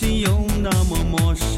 心有那么陌生。